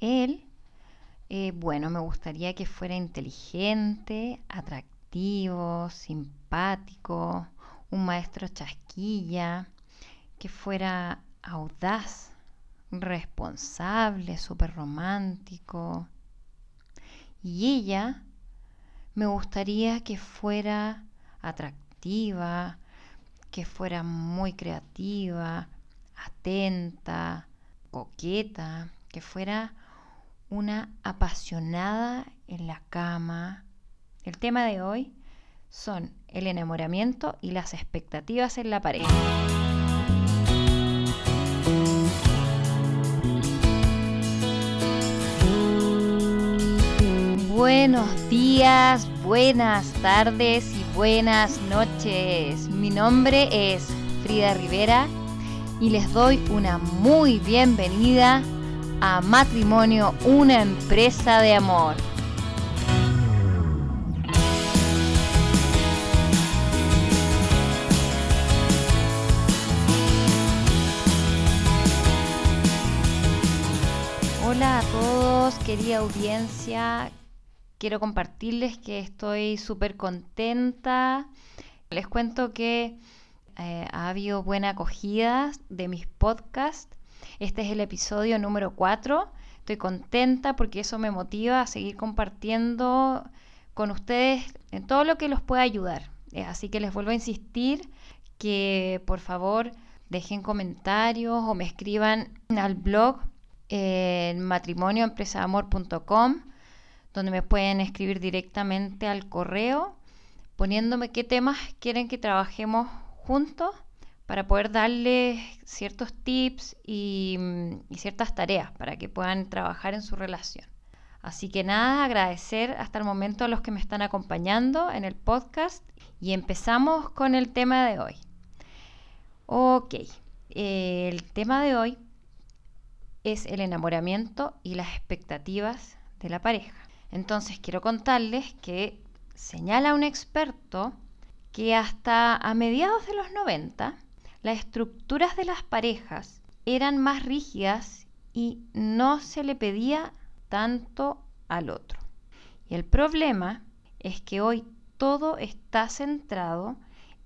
Él, eh, bueno, me gustaría que fuera inteligente, atractivo, simpático, un maestro chasquilla, que fuera audaz, responsable, súper romántico. Y ella me gustaría que fuera atractiva, que fuera muy creativa, atenta, coqueta, que fuera una apasionada en la cama. El tema de hoy son el enamoramiento y las expectativas en la pareja. Buenos días, buenas tardes y buenas noches. Mi nombre es Frida Rivera y les doy una muy bienvenida a Matrimonio, una empresa de amor. Hola a todos, querida audiencia. Quiero compartirles que estoy súper contenta. Les cuento que eh, ha habido buena acogida de mis podcasts. Este es el episodio número 4. Estoy contenta porque eso me motiva a seguir compartiendo con ustedes en todo lo que los pueda ayudar. Eh, así que les vuelvo a insistir que por favor dejen comentarios o me escriban al blog en matrimonioempresaamor.com donde me pueden escribir directamente al correo poniéndome qué temas quieren que trabajemos juntos para poder darles ciertos tips y, y, ciertas tareas para que puedan trabajar en su relación. Así que nada, agradecer hasta el momento a los que me están acompañando en el podcast y empezamos con el tema de hoy. Ok, el tema de hoy es el enamoramiento y las expectativas de la pareja. Entonces quiero contarles que señala un experto que hasta a mediados de los 90 las estructuras de las parejas eran más rígidas y no se le pedía tanto al otro. Y el problema es que hoy todo está centrado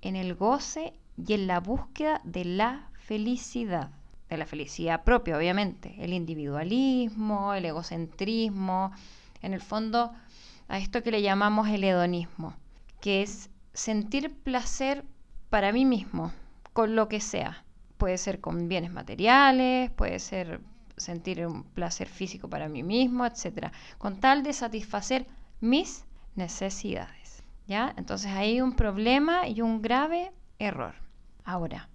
en el goce y en la búsqueda de la felicidad, de la felicidad propia, obviamente, el individualismo, el egocentrismo, en el fondo a esto que le llamamos el hedonismo, que es sentir placer para mí mismo, lo que sea. Puede ser con bienes materiales, puede ser sentir un placer físico para mí mismo, etc. Con tal de satisfacer mis necesidades. ¿Ya? Entonces hay un problema y un grave error. Ahora,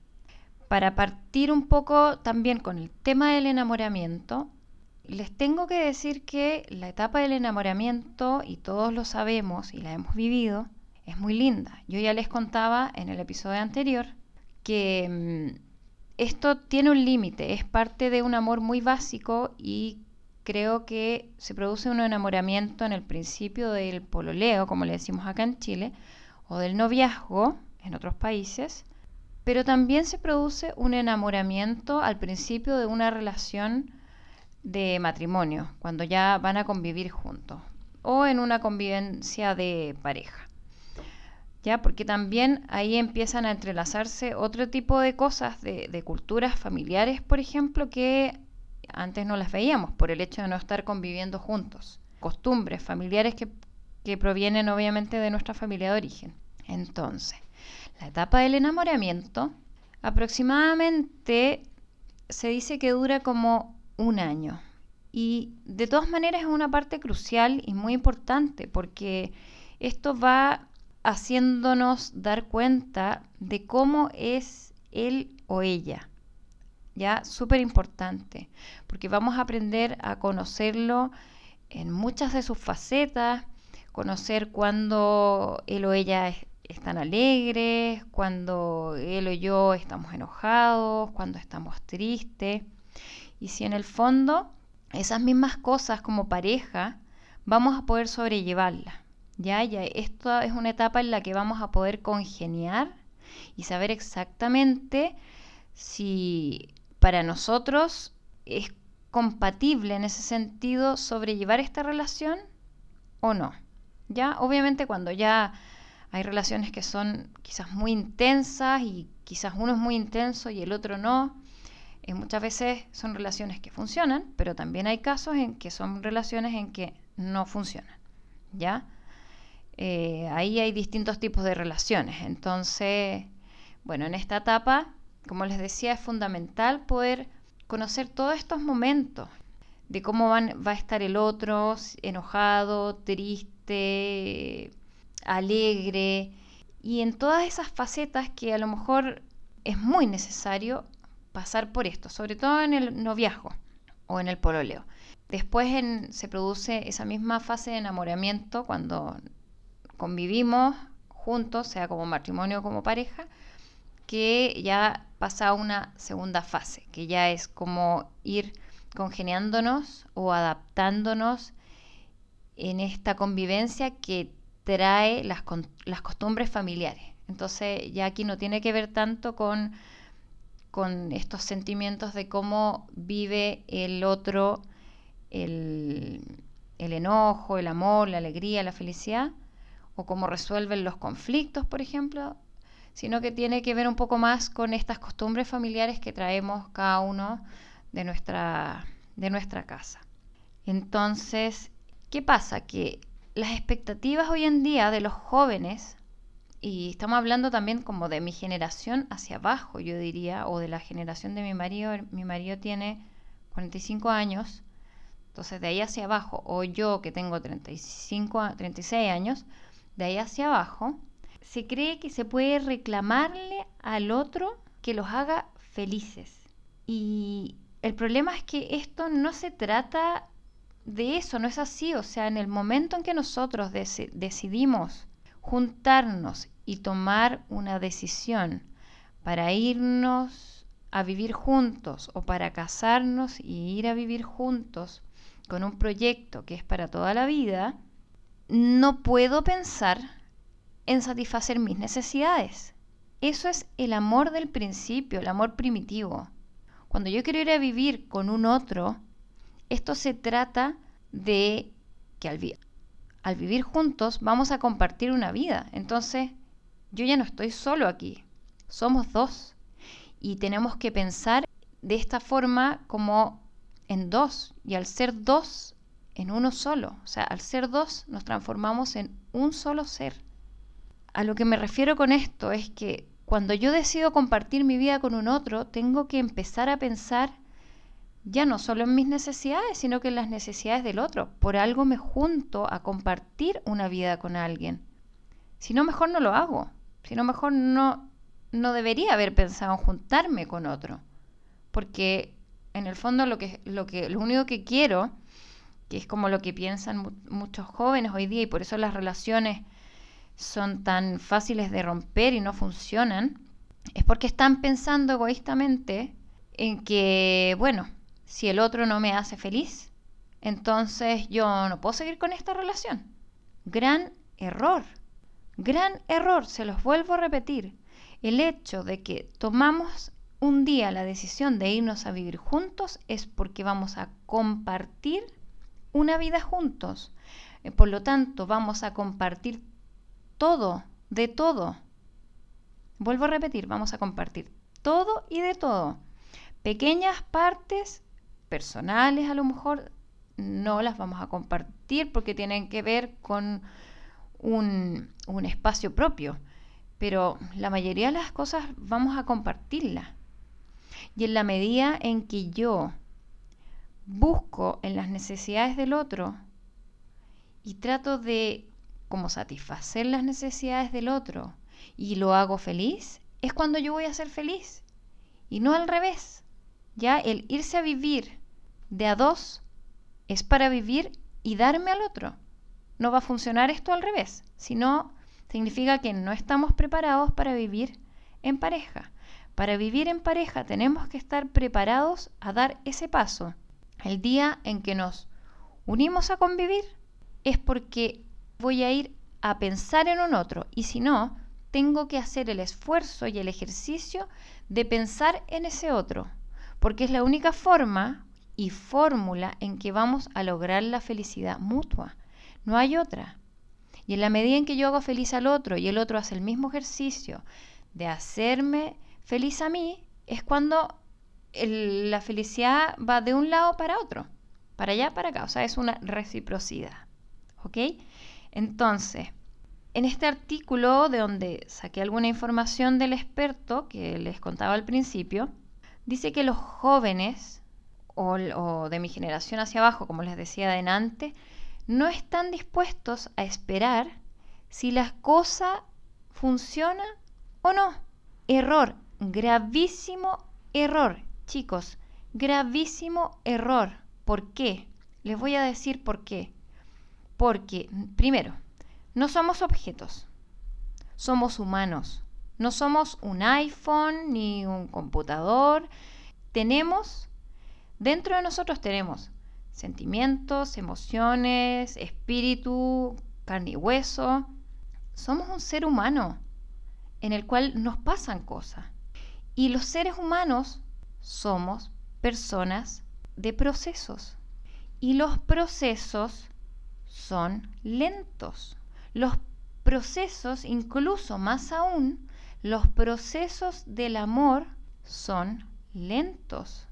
para partir un poco también con el tema del enamoramiento, les tengo que decir que la etapa del enamoramiento, y todos lo sabemos y la hemos vivido, es muy linda. Yo ya les contaba en el episodio anterior que mm, esto tiene un límite, es parte de un amor muy básico y creo que se produce un enamoramiento en el principio del pololeo, como le decimos acá en Chile, o del noviazgo en otros países, pero también se produce un enamoramiento al principio de una relación de matrimonio, cuando ya van a convivir juntos, o en una convivencia de pareja. ¿Ya? Porque también ahí empiezan a entrelazarse otro tipo de cosas, de, de culturas familiares, por ejemplo, que antes no las veíamos por el hecho de no estar conviviendo juntos. Costumbres familiares que, que provienen obviamente de nuestra familia de origen. Entonces, la etapa del enamoramiento aproximadamente se dice que dura como un año. Y de todas maneras es una parte crucial y muy importante porque esto va haciéndonos dar cuenta de cómo es él o ella. Ya, súper importante, porque vamos a aprender a conocerlo en muchas de sus facetas, conocer cuando él o ella están alegres, cuando él o yo estamos enojados, cuando estamos tristes. Y si en el fondo esas mismas cosas como pareja vamos a poder sobrellevarlas. Ya, ya, esto es una etapa en la que vamos a poder congeniar y saber exactamente si para nosotros es compatible en ese sentido sobrellevar esta relación o no. Ya, obviamente cuando ya hay relaciones que son quizás muy intensas y quizás uno es muy intenso y el otro no. Eh, muchas veces son relaciones que funcionan, pero también hay casos en que son relaciones en que no funcionan. ¿Ya? Eh, ahí hay distintos tipos de relaciones. Entonces, bueno, en esta etapa, como les decía, es fundamental poder conocer todos estos momentos de cómo va a estar el otro, enojado, triste, alegre, y en todas esas facetas que a lo mejor es muy necesario pasar por esto, sobre todo en el noviazgo o en el pololeo. Después se produce esa misma fase de enamoramiento cuando convivimos juntos, sea como matrimonio o como pareja, que ya pasa una segunda fase, que ya es como ir congeniándonos o adaptándonos en esta convivencia que trae las, las costumbres familiares. Entonces ya aquí no tiene que ver tanto con, con estos sentimientos de cómo vive el otro el, el enojo, el amor, la alegría, la felicidad, o cómo resuelven los conflictos, por ejemplo, sino que tiene que ver un poco más con estas costumbres familiares que traemos cada uno de nuestra, de nuestra casa. Entonces, ¿qué pasa? Que las expectativas hoy en día de los jóvenes, y estamos hablando también como de mi generación hacia abajo, yo diría, o de la generación de mi marido, mi marido tiene 45 años, entonces de ahí hacia abajo, o yo que tengo 35, 36 años, de ahí hacia abajo, se cree que se puede reclamarle al otro que los haga felices. Y el problema es que esto no se trata de eso, no es así. O sea, en el momento en que nosotros decidimos juntarnos y tomar una decisión para irnos a vivir juntos o para casarnos y ir a vivir juntos con un proyecto que es para toda la vida, no puedo pensar en satisfacer mis necesidades. Eso es el amor del principio, el amor primitivo. Cuando yo quiero ir a vivir con un otro, esto se trata de que al, vivir juntos vamos a compartir una vida. Entonces, yo ya no estoy solo aquí, somos dos. Y tenemos que pensar de esta forma como en dos. Y al ser dos, en uno solo. O sea, al ser dos nos transformamos en un solo ser. A lo que me refiero con esto es que cuando yo decido compartir mi vida con un otro, tengo que empezar a pensar ya no solo en mis necesidades, sino que en las necesidades del otro. Por algo me junto a compartir una vida con alguien. Si no, mejor no lo hago. Si no, mejor no, no debería haber pensado en juntarme con otro. Porque en el fondo lo que, lo que, lo único que quiero, que es como lo que piensan muchos jóvenes hoy día, y por eso las relaciones son tan fáciles de romper y no funcionan, es porque están pensando egoístamente en que, bueno, si el otro no me hace feliz, entonces yo no puedo seguir con esta relación. Gran error, gran error, se los vuelvo a repetir. El hecho de que tomamos un día la decisión de irnos a vivir juntos es porque vamos a compartir una vida juntos. Eh, por lo tanto, vamos a compartir todo, de todo. Vuelvo a repetir, vamos a compartir todo y de todo. Pequeñas partes personales a lo mejor no las vamos a compartir porque tienen que ver con un, un espacio propio, pero la mayoría de las cosas vamos a compartirlas. Y en la medida en que yo busco en las necesidades del otro y trato de como satisfacer las necesidades del otro y lo hago feliz, es cuando yo voy a ser feliz. Y no al revés. Ya el irse a vivir de a dos es para vivir y darme al otro. No va a funcionar esto al revés, sino significa que no estamos preparados para vivir en pareja. Para vivir en pareja tenemos que estar preparados a dar ese paso. El día en que nos unimos a convivir es porque voy a ir a pensar en un otro y si no, tengo que hacer el esfuerzo y el ejercicio de pensar en ese otro, porque es la única forma y fórmula en que vamos a lograr la felicidad mutua. No hay otra. Y en la medida en que yo hago feliz al otro y el otro hace el mismo ejercicio de hacerme feliz a mí, es cuando la felicidad va de un lado para otro, para allá, para acá. O sea, es una reciprocidad. ¿Ok? Entonces, en este artículo de donde saqué alguna información del experto que les contaba al principio, dice que los jóvenes o, de mi generación hacia abajo, como les decía adelante, no están dispuestos a esperar si la cosa funciona o no. Error, gravísimo error, chicos, gravísimo error. ¿Por qué? Les voy a decir por qué. Porque, primero, no somos objetos, somos humanos. No somos un iPhone ni un computador. Tenemos, dentro de nosotros tenemos sentimientos, emociones, espíritu, carne y hueso. Somos un ser humano en el cual nos pasan cosas. Y los seres humanos somos personas de procesos. Y los procesos son lentos. Los procesos, incluso más aún, los procesos del amor son lentos.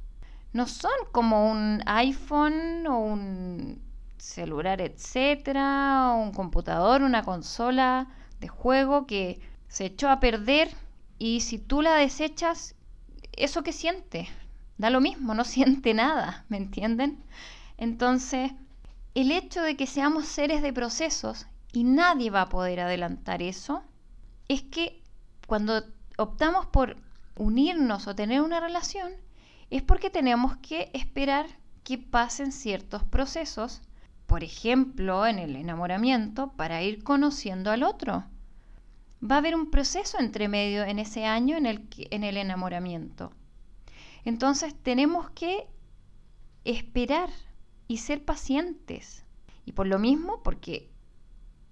No son como un iPhone o un celular, etcétera, o un computador, una consola de juego que se echó a perder y si tú la desechas, ¿eso que siente? Da lo mismo, no siente nada, ¿me entienden? Entonces, el hecho de que seamos seres de procesos y nadie va a poder adelantar eso, es que cuando optamos por unirnos o tener una relación, es porque tenemos que esperar que pasen ciertos procesos, por ejemplo, en el enamoramiento, para ir conociendo al otro. Va a haber un proceso entre medio en ese año en el, en el enamoramiento. Entonces tenemos que esperar y ser pacientes. Y por lo mismo, porque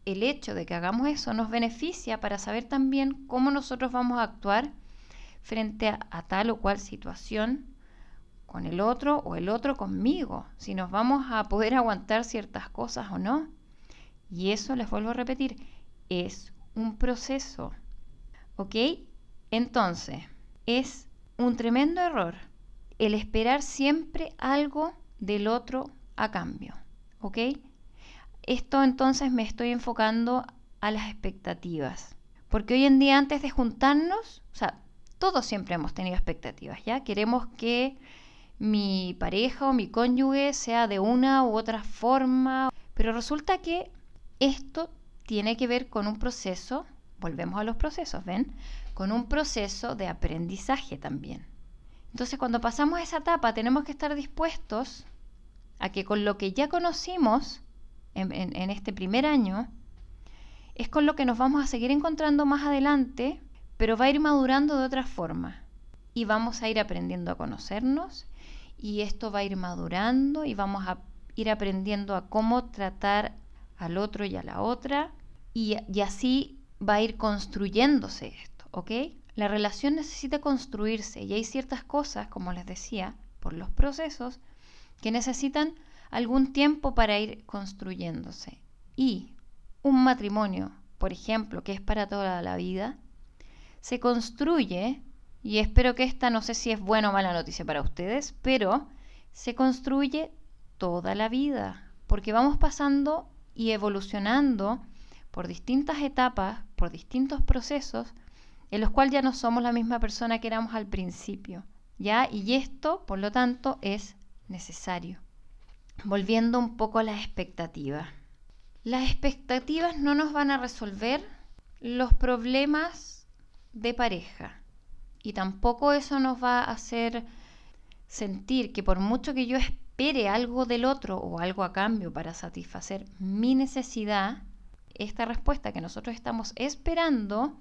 el hecho de que hagamos eso nos beneficia para saber también cómo nosotros vamos a actuar frente a, tal o cual situación con el otro o el otro conmigo, si nos vamos a poder aguantar ciertas cosas o no. Y eso, les vuelvo a repetir, es un proceso. ¿Ok? Entonces, es un tremendo error el esperar siempre algo del otro a cambio. ¿Ok? Esto entonces me estoy enfocando a las expectativas. Porque hoy en día antes de juntarnos, o sea, todos siempre hemos tenido expectativas, ¿ya? Queremos que mi pareja o mi cónyuge sea de una u otra forma, pero resulta que esto tiene que ver con un proceso, volvemos a los procesos, ¿ven? Con un proceso de aprendizaje también. Entonces, cuando pasamos esa etapa, tenemos que estar dispuestos a que con lo que ya conocimos, en, este primer año, es con lo que nos vamos a seguir encontrando más adelante, pero va a ir madurando de otra forma. Y vamos a ir aprendiendo a conocernos y esto va a ir madurando y vamos a ir aprendiendo a cómo tratar al otro y a la otra y, así va a ir construyéndose esto, ¿ok? La relación necesita construirse y hay ciertas cosas, como les decía, por los procesos, que necesitan algún tiempo para ir construyéndose. Y un matrimonio, por ejemplo, que es para toda la vida, se construye, y espero que esta no sé si es buena o mala noticia para ustedes, pero se construye toda la vida, porque vamos pasando y evolucionando por distintas etapas, por distintos procesos, en los cuales ya no somos la misma persona que éramos al principio. ¿Ya? Y esto, por lo tanto, es necesario volviendo un poco a las expectativas. Las expectativas no nos van a resolver los problemas de pareja y tampoco eso nos va a hacer sentir que por mucho que yo espere algo del otro o algo a cambio para satisfacer mi necesidad, esta respuesta que nosotros estamos esperando,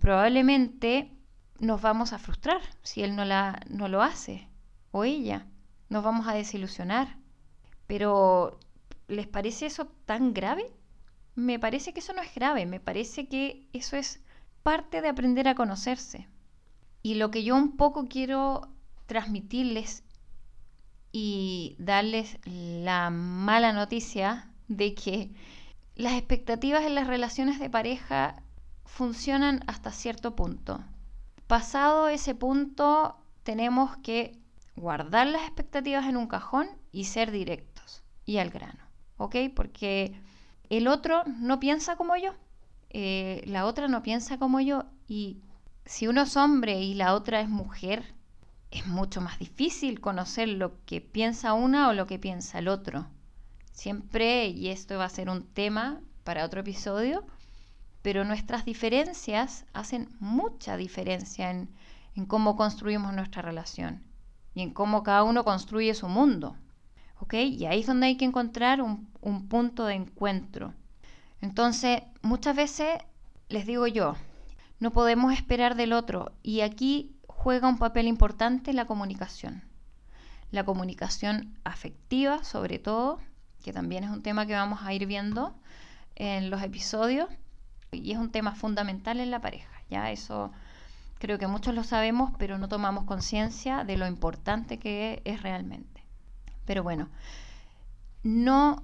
probablemente nos vamos a frustrar si él no, la, no lo hace o ella. Nos vamos a desilusionar. Pero, ¿les parece eso tan grave? Me parece que eso no es grave, me parece que eso es parte de aprender a conocerse. Y lo que yo un poco quiero transmitirles y darles la mala noticia de que las expectativas en las relaciones de pareja funcionan hasta cierto punto. Pasado ese punto, tenemos que guardar las expectativas en un cajón y ser directos y al grano, ¿ok? Porque el otro no piensa como yo, eh, la otra no piensa como yo y si uno es hombre y la otra es mujer, es mucho más difícil conocer lo que piensa una o lo que piensa el otro. Siempre, y esto va a ser un tema para otro episodio, pero nuestras diferencias hacen mucha diferencia en, cómo construimos nuestra relación y en cómo cada uno construye su mundo. ¿Ok? Y ahí es donde hay que encontrar un, un punto de encuentro. Entonces, muchas veces les digo yo, no podemos esperar del otro. Y aquí juega un papel importante la comunicación. La comunicación afectiva, sobre todo, que también es un tema que vamos a ir viendo en los episodios y es un tema fundamental en la pareja. Ya eso creo que muchos lo sabemos, pero no tomamos conciencia de lo importante que es realmente. Pero bueno, no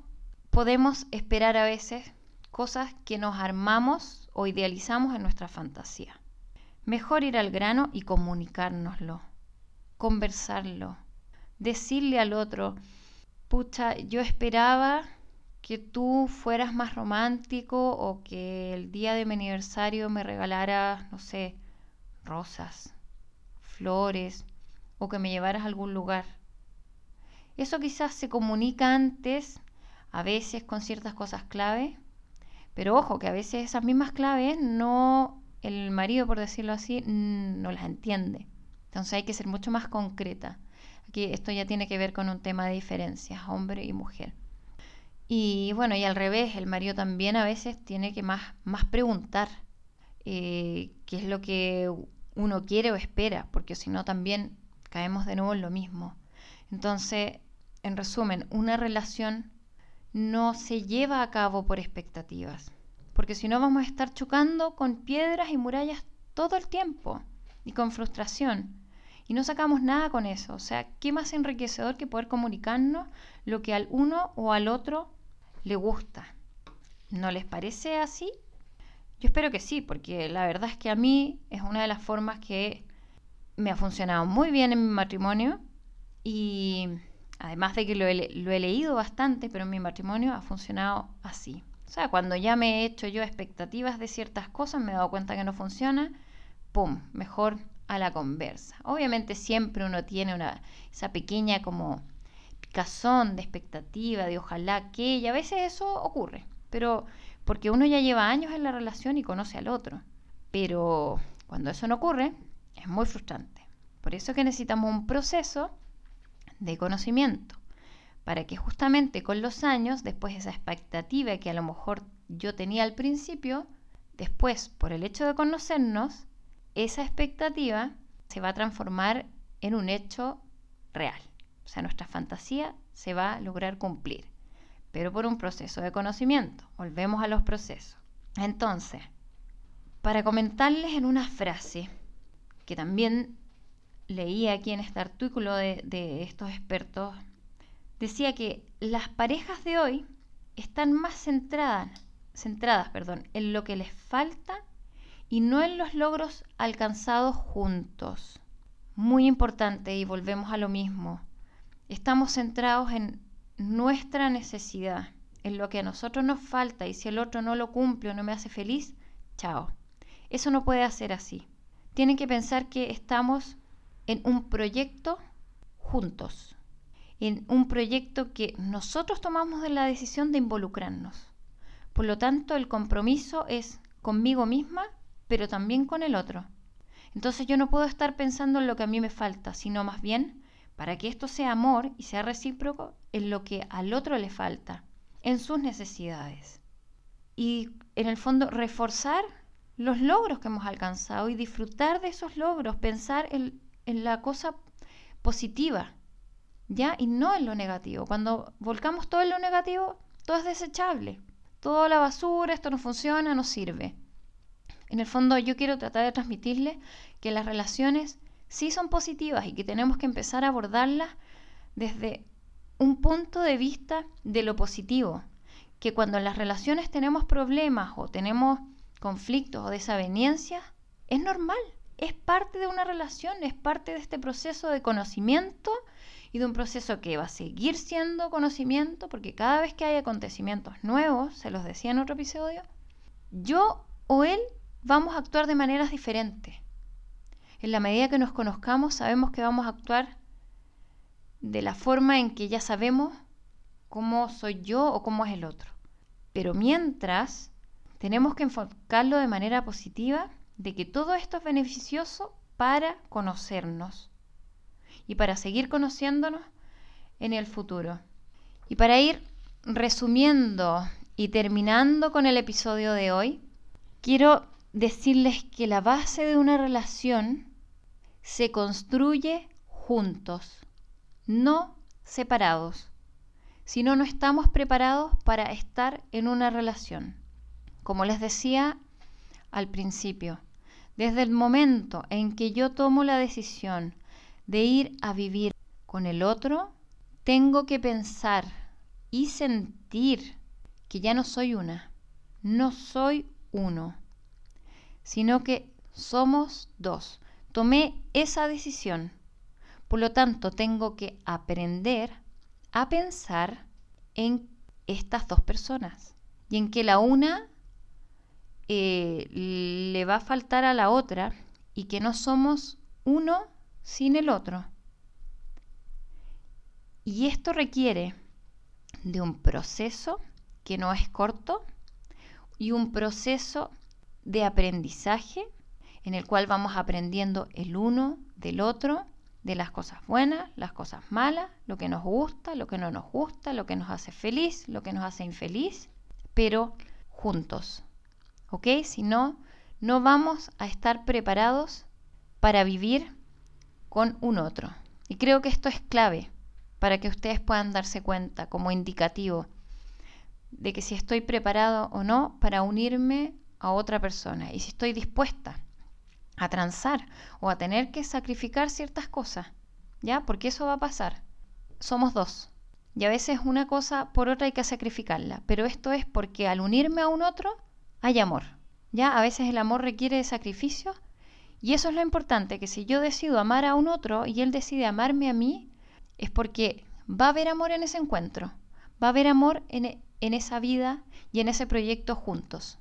podemos esperar a veces cosas que nos armamos o idealizamos en nuestra fantasía. Mejor ir al grano y comunicárnoslo, conversarlo, decirle al otro, pucha, yo esperaba que tú fueras más romántico o que el día de mi aniversario me regalaras, no sé, rosas, flores o que me llevaras a algún lugar. Eso quizás se comunica antes, a veces con ciertas cosas clave, pero ojo que a veces esas mismas claves no el marido, por decirlo así, no las entiende. Entonces hay que ser mucho más concreta. Aquí esto ya tiene que ver con un tema de diferencias, hombre y mujer. Y bueno, y al revés, el marido también a veces tiene que más, más preguntar eh, qué es lo que uno quiere o espera, porque si no también caemos de nuevo en lo mismo. Entonces, en resumen, una relación no se lleva a cabo por expectativas, porque si no vamos a estar chocando con piedras y murallas todo el tiempo y con frustración. Y no sacamos nada con eso. O sea, ¿qué más enriquecedor que poder comunicarnos lo que al uno o al otro le gusta? ¿No les parece así? Yo espero que sí, porque la verdad es que a mí es una de las formas que me ha funcionado muy bien en mi matrimonio y además de que lo he, lo he leído bastante, pero en mi matrimonio ha funcionado así. O sea, cuando ya me he hecho yo expectativas de ciertas cosas, me he dado cuenta que no funciona, ¡pum! Mejor a la conversa. Obviamente siempre uno tiene una, esa pequeña como picazón de expectativa, de ojalá que, y a veces eso ocurre, pero porque uno ya lleva años en la relación y conoce al otro. Pero cuando eso no ocurre, es muy frustrante. Por eso que necesitamos un proceso de conocimiento para que justamente con los años, después esa expectativa que a lo mejor yo tenía al principio, después por el hecho de conocernos, esa expectativa se va a transformar en un hecho real. O sea, nuestra fantasía se va a lograr cumplir, pero por un proceso de conocimiento. Volvemos a los procesos. Entonces, para comentarles en una frase que también leí aquí en este artículo de, de estos expertos decía que las parejas de hoy están más centradas, centradas perdón, en lo que les falta y no en los logros alcanzados juntos. Muy importante y volvemos a lo mismo. Estamos centrados en nuestra necesidad, en lo que a nosotros nos falta y si el otro no lo cumple o no me hace feliz, chao. Eso no puede hacer así. Tienen que pensar que estamos en un proyecto juntos en un proyecto que nosotros tomamos de la decisión de involucrarnos. Por lo tanto, el compromiso es conmigo misma, pero también con el otro. Entonces yo no puedo estar pensando en lo que a mí me falta, sino más bien, para que esto sea amor y sea recíproco, en lo que al otro le falta, en sus necesidades. Y en el fondo, reforzar los logros que hemos alcanzado y disfrutar de esos logros, pensar en, en la cosa positiva, ¿ya? Y no en lo negativo. Cuando volcamos todo en lo negativo, todo es desechable. Toda la basura, esto no funciona, no sirve. En el fondo yo quiero tratar de transmitirles que las relaciones sí son positivas y que tenemos que empezar a abordarlas desde un punto de vista de lo positivo, que cuando en las relaciones tenemos problemas o tenemos conflictos o desavenencias, es normal, es parte de una relación, es parte de este proceso de conocimiento y de un proceso que va a seguir siendo conocimiento, porque cada vez que hay acontecimientos nuevos, se los decía en otro episodio, yo o él vamos a actuar de maneras diferentes. En la medida que nos conozcamos, sabemos que vamos a actuar de la forma en que ya sabemos cómo soy yo o cómo es el otro. Pero mientras, tenemos que enfocarlo de manera positiva de que todo esto es beneficioso para conocernos y para seguir conociéndonos en el futuro. Y para ir resumiendo y terminando con el episodio de hoy, quiero decirles que la base de una relación se construye juntos, no separados. Si no, no estamos preparados para estar en una relación. Como les decía al principio, desde el momento en que yo tomo la decisión de ir a vivir con el otro, tengo que pensar y sentir que ya no soy una, no soy uno, sino que somos dos. Tomé esa decisión. Por lo tanto, tengo que aprender a pensar en estas dos personas y en que la una eh, le va a faltar a la otra y que no somos uno sin el otro. Y esto requiere de un proceso que no es corto y un proceso de aprendizaje en el cual vamos aprendiendo el uno del otro, de las cosas buenas, las cosas malas, lo que nos gusta, lo que no nos gusta, lo que nos hace feliz, lo que nos hace infeliz, pero juntos. ¿Ok? Si no, no vamos a estar preparados para vivir con un otro. Y creo que esto es clave para que ustedes puedan darse cuenta como indicativo de que si estoy preparado o no para unirme a otra persona y si estoy dispuesta a transar o a tener que sacrificar ciertas cosas, ¿ya? Porque eso va a pasar. Somos dos. Y a veces una cosa por otra hay que sacrificarla, pero esto es porque al unirme a un otro hay amor. ¿Ya? A veces el amor requiere de sacrificio y eso es lo importante, que si yo decido amar a un otro y él decide amarme a mí, es porque va a haber amor en ese encuentro, va a haber amor en, en esa vida y en ese proyecto juntos.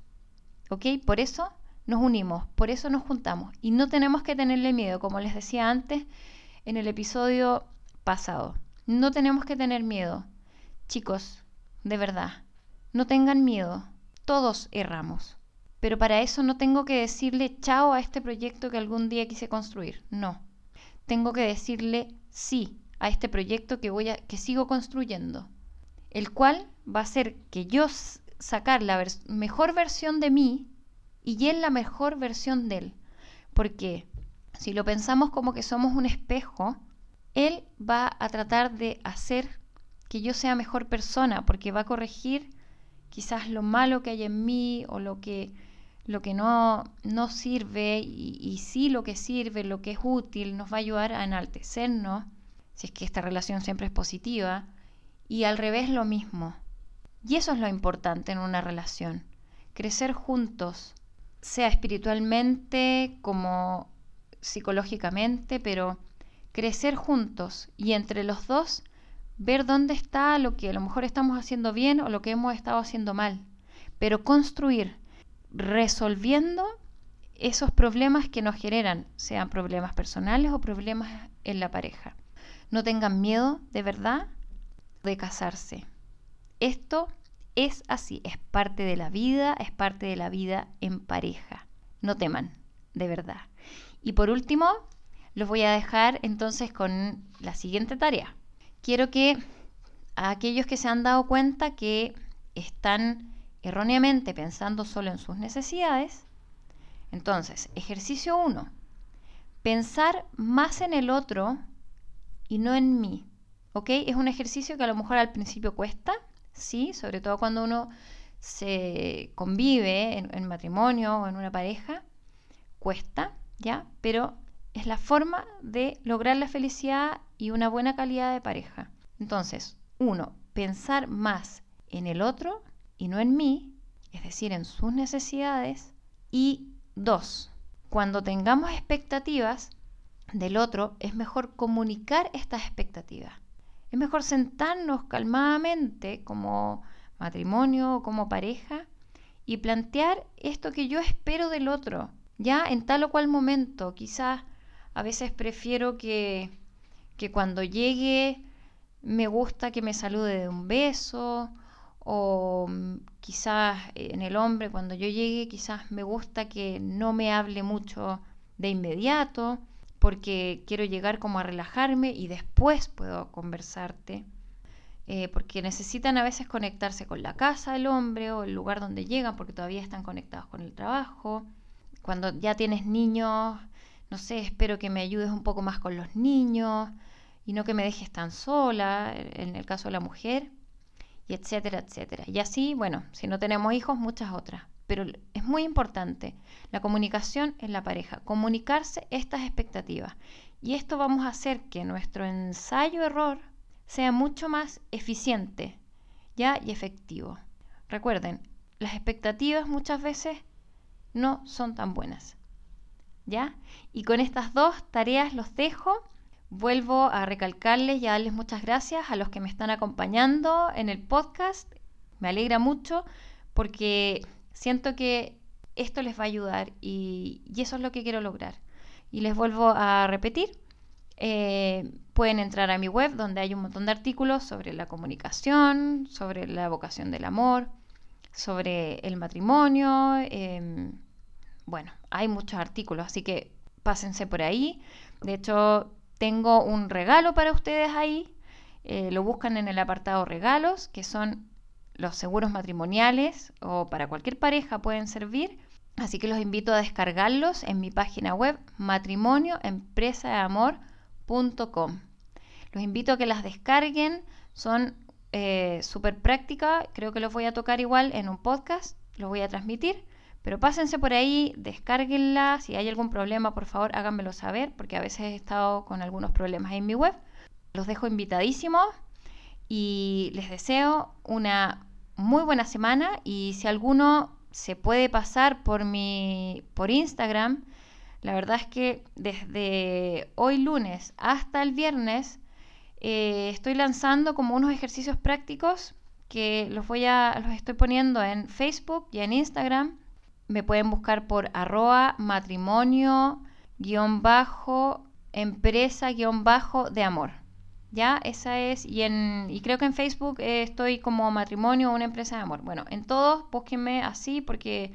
¿Ok? Por eso nos unimos, por eso nos juntamos y no tenemos que tenerle miedo, como les decía antes en el episodio pasado. No tenemos que tener miedo. Chicos, de verdad, no tengan miedo. Todos erramos. Pero para eso no tengo que decirle chao a este proyecto que algún día quise construir. No. Tengo que decirle sí a este proyecto que voy a que sigo construyendo, el cual va a ser que yo sacar la mejor versión de mí y él la mejor versión de él. Porque si lo pensamos como que somos un espejo, él va a tratar de hacer que yo sea mejor persona, porque va a corregir quizás lo malo que hay en mí o lo que lo que no, no sirve y, y, sí lo que sirve, lo que es útil, nos va a ayudar a enaltecernos, si es que esta relación siempre es positiva, y al revés lo mismo. Y eso es lo importante en una relación, crecer juntos, sea espiritualmente como psicológicamente, pero crecer juntos y entre los dos ver dónde está lo que a lo mejor estamos haciendo bien o lo que hemos estado haciendo mal, pero construir resolviendo esos problemas que nos generan, sean problemas personales o problemas en la pareja. No tengan miedo, de verdad, de casarse. Esto es así, es parte de la vida, es parte de la vida en pareja. No teman, de verdad. Y por último, los voy a dejar entonces con la siguiente tarea. Quiero que a aquellos que se han dado cuenta que están erróneamente pensando solo en sus necesidades. Entonces, ejercicio 1. Pensar más en el otro y no en mí. ¿Ok? Es un ejercicio que a lo mejor al principio cuesta, sí, sobre todo cuando uno se convive en, en matrimonio o en una pareja, cuesta, ¿ya? Pero es la forma de lograr la felicidad y una buena calidad de pareja. Entonces, uno, pensar más en el otro y no en mí, es decir, en sus necesidades. Y dos, cuando tengamos expectativas del otro, es mejor comunicar estas expectativas. Es mejor sentarnos calmadamente como matrimonio o como pareja y plantear esto que yo espero del otro, ya en tal o cual momento. Quizás a veces prefiero que, que cuando llegue me gusta que me salude de un beso o mm, quizás en el hombre cuando yo llegue quizás me gusta que no me hable mucho de inmediato porque quiero llegar como a relajarme y después puedo conversarte. Eh, porque necesitan a veces conectarse con la casa del hombre o el lugar donde llegan porque todavía están conectados con el trabajo. Cuando ya tienes niños, no sé, espero que me ayudes un poco más con los niños y no que me dejes tan sola, en el caso de la mujer, y etcétera, etcétera. Y así, bueno, si no tenemos hijos, muchas otras. Pero es muy importante la comunicación en la pareja, comunicarse estas expectativas. Y esto vamos a hacer que nuestro ensayo-error sea mucho más eficiente ya y efectivo. Recuerden, las expectativas muchas veces no son tan buenas. ¿Ya? Y con estas dos tareas los dejo. Vuelvo a recalcarles y a darles muchas gracias a los que me están acompañando en el podcast. Me alegra mucho porque siento que esto les va a ayudar y, eso es lo que quiero lograr. Y les vuelvo a repetir, eh, pueden entrar a mi web donde hay un montón de artículos sobre la comunicación, sobre la vocación del amor, sobre el matrimonio. Em, bueno, hay muchos artículos, así que pásense por ahí. De hecho, tengo un regalo para ustedes ahí. Eh, lo buscan en el apartado regalos, que son los seguros matrimoniales o para cualquier pareja pueden servir. Así que los invito a descargarlos en mi página web matrimonio empresa de amor los invito a que las descarguen, son eh, súper prácticas, creo que los voy a tocar igual en un podcast, los voy a transmitir, pero pásense por ahí, descárguenlas, si hay algún problema por favor háganmelo saber, porque a veces he estado con algunos problemas en mi web. Los dejo invitadísimos y les deseo una muy buena semana y si alguno se puede pasar por mi por Instagram la verdad es que desde hoy lunes hasta el viernes eh, estoy lanzando como unos ejercicios prácticos que los voy a los estoy poniendo en Facebook y en Instagram. Me pueden buscar por arroba matrimonio guion bajo empresa guion bajo de amor. Ya, esa es, y, en, y creo que en Facebook eh, estoy como matrimonio o una empresa de amor. Bueno, en todos búsquenme así porque,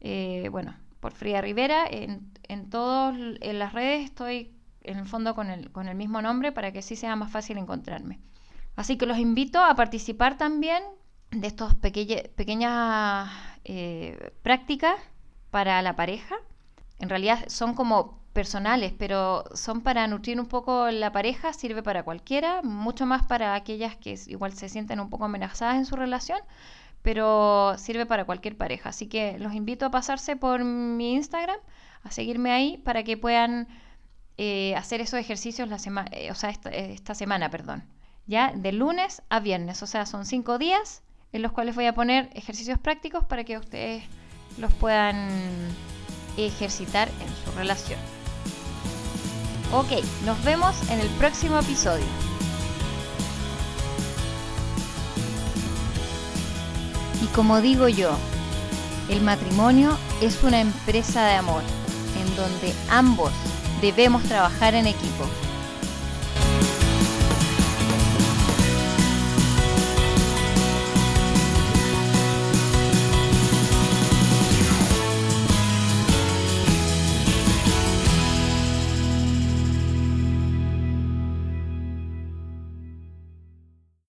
eh, bueno, por Fría Rivera. En, en todas las redes estoy en el fondo con el, con el mismo nombre para que así sea más fácil encontrarme. Así que los invito a participar también de estas pequeñas eh, prácticas para la pareja. En realidad son como personales, pero son para nutrir un poco la pareja, sirve para cualquiera, mucho más para aquellas que igual se sienten un poco amenazadas en su relación, pero sirve para cualquier pareja. Así que los invito a pasarse por mi Instagram, a seguirme ahí para que puedan eh, hacer esos ejercicios la semana, eh, o sea, eh, esta, semana, perdón. Ya de lunes a viernes, o sea, son cinco días en los cuales voy a poner ejercicios prácticos para que ustedes los puedan ejercitar en su relación. Ok, nos vemos en el próximo episodio. Y como digo yo, el matrimonio es una empresa de amor en donde ambos debemos trabajar en equipo.